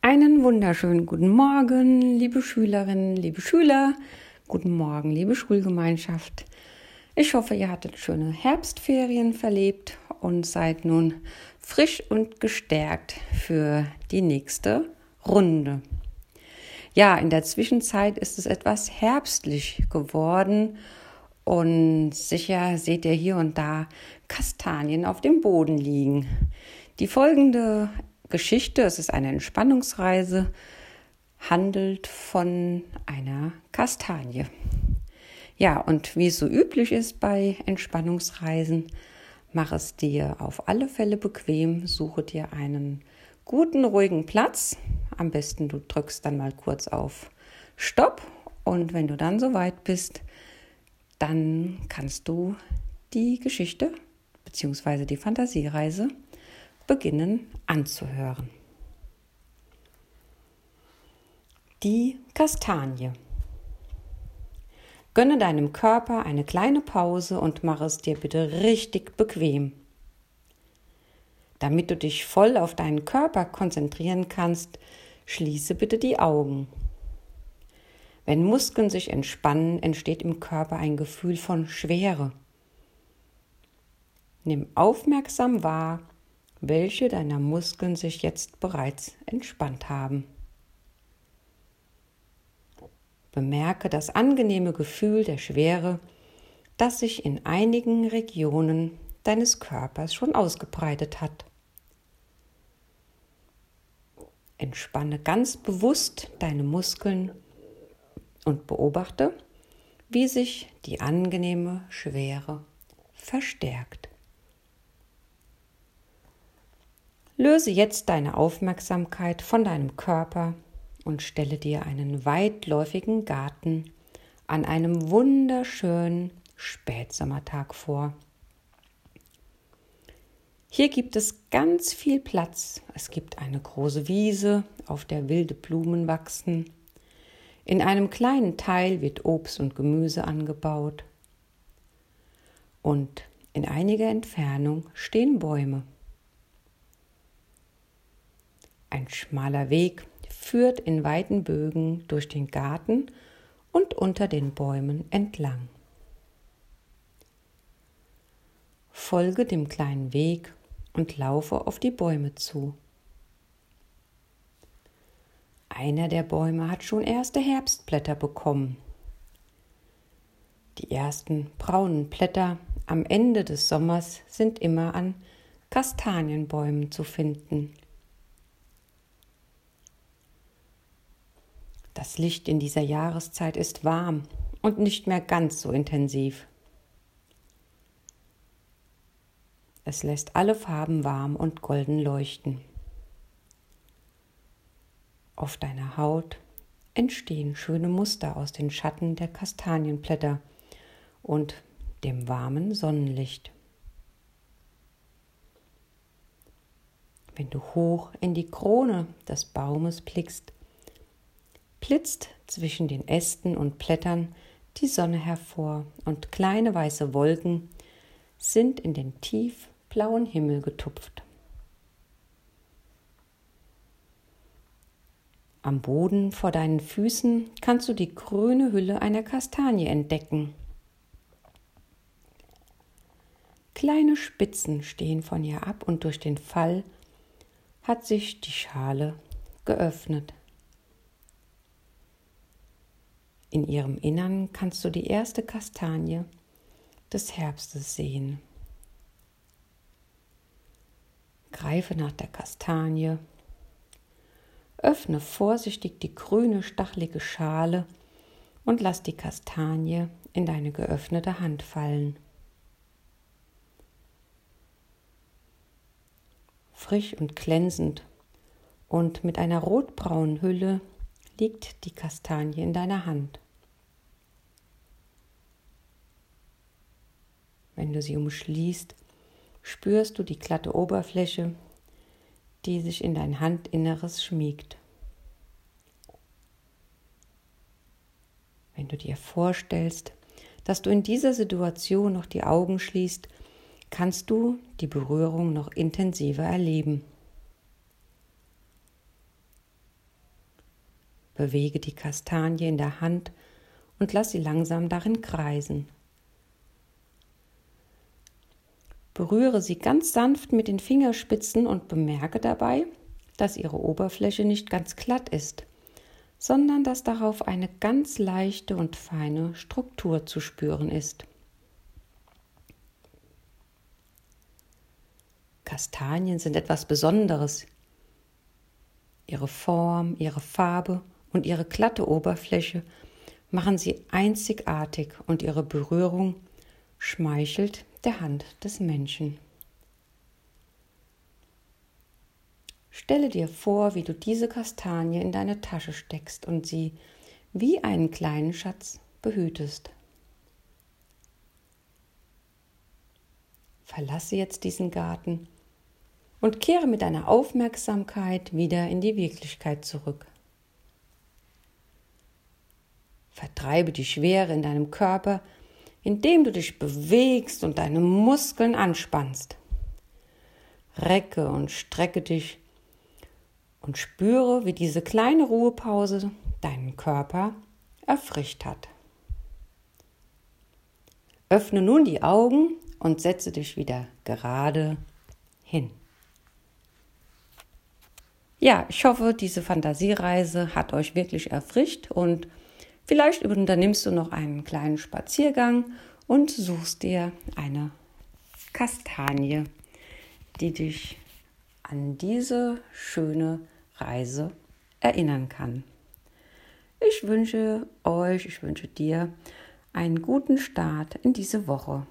Einen wunderschönen guten Morgen, liebe Schülerinnen, liebe Schüler. Guten Morgen, liebe Schulgemeinschaft. Ich hoffe, ihr hattet schöne Herbstferien verlebt und seid nun frisch und gestärkt für die nächste Runde. Ja, in der Zwischenzeit ist es etwas herbstlich geworden und sicher seht ihr hier und da Kastanien auf dem Boden liegen. Die folgende Geschichte, es ist eine Entspannungsreise, handelt von einer Kastanie. Ja, und wie es so üblich ist bei Entspannungsreisen, mach es dir auf alle Fälle bequem, suche dir einen guten, ruhigen Platz. Am besten du drückst dann mal kurz auf Stopp und wenn du dann soweit bist, dann kannst du die Geschichte bzw. die Fantasiereise beginnen anzuhören. Die Kastanie. Gönne deinem Körper eine kleine Pause und mach es dir bitte richtig bequem. Damit du dich voll auf deinen Körper konzentrieren kannst, schließe bitte die Augen. Wenn Muskeln sich entspannen, entsteht im Körper ein Gefühl von Schwere. Nimm aufmerksam wahr, welche deiner Muskeln sich jetzt bereits entspannt haben. Bemerke das angenehme Gefühl der Schwere, das sich in einigen Regionen deines Körpers schon ausgebreitet hat. Entspanne ganz bewusst deine Muskeln und beobachte, wie sich die angenehme Schwere verstärkt. Löse jetzt deine Aufmerksamkeit von deinem Körper und stelle dir einen weitläufigen Garten an einem wunderschönen Spätsommertag vor. Hier gibt es ganz viel Platz. Es gibt eine große Wiese, auf der wilde Blumen wachsen. In einem kleinen Teil wird Obst und Gemüse angebaut. Und in einiger Entfernung stehen Bäume. Ein schmaler Weg führt in weiten Bögen durch den Garten und unter den Bäumen entlang. Folge dem kleinen Weg und laufe auf die Bäume zu. Einer der Bäume hat schon erste Herbstblätter bekommen. Die ersten braunen Blätter am Ende des Sommers sind immer an Kastanienbäumen zu finden. Das Licht in dieser Jahreszeit ist warm und nicht mehr ganz so intensiv. Es lässt alle Farben warm und golden leuchten. Auf deiner Haut entstehen schöne Muster aus den Schatten der Kastanienblätter und dem warmen Sonnenlicht. Wenn du hoch in die Krone des Baumes blickst, blitzt zwischen den Ästen und Blättern die Sonne hervor und kleine weiße Wolken sind in den tiefblauen Himmel getupft. Am Boden vor deinen Füßen kannst du die grüne Hülle einer Kastanie entdecken. Kleine Spitzen stehen von ihr ab und durch den Fall hat sich die Schale geöffnet. In ihrem Innern kannst du die erste Kastanie des Herbstes sehen. Greife nach der Kastanie, öffne vorsichtig die grüne stachelige Schale und lass die Kastanie in deine geöffnete Hand fallen. Frisch und glänzend und mit einer rotbraunen Hülle liegt die Kastanie in deiner Hand. Wenn du sie umschließt, spürst du die glatte Oberfläche, die sich in dein Handinneres schmiegt. Wenn du dir vorstellst, dass du in dieser Situation noch die Augen schließt, kannst du die Berührung noch intensiver erleben. Bewege die Kastanie in der Hand und lass sie langsam darin kreisen. Berühre sie ganz sanft mit den Fingerspitzen und bemerke dabei, dass ihre Oberfläche nicht ganz glatt ist, sondern dass darauf eine ganz leichte und feine Struktur zu spüren ist. Kastanien sind etwas Besonderes. Ihre Form, ihre Farbe und ihre glatte Oberfläche machen sie einzigartig und ihre Berührung schmeichelt der Hand des Menschen. Stelle dir vor, wie du diese Kastanie in deine Tasche steckst und sie wie einen kleinen Schatz behütest. Verlasse jetzt diesen Garten und kehre mit deiner Aufmerksamkeit wieder in die Wirklichkeit zurück. Vertreibe die Schwere in deinem Körper, indem du dich bewegst und deine Muskeln anspannst. Recke und strecke dich und spüre, wie diese kleine Ruhepause deinen Körper erfrischt hat. Öffne nun die Augen und setze dich wieder gerade hin. Ja, ich hoffe, diese Fantasiereise hat euch wirklich erfrischt und vielleicht unternimmst du noch einen kleinen Spaziergang und suchst dir eine Kastanie, die dich an diese schöne Reise erinnern kann. Ich wünsche euch, ich wünsche dir einen guten Start in diese Woche.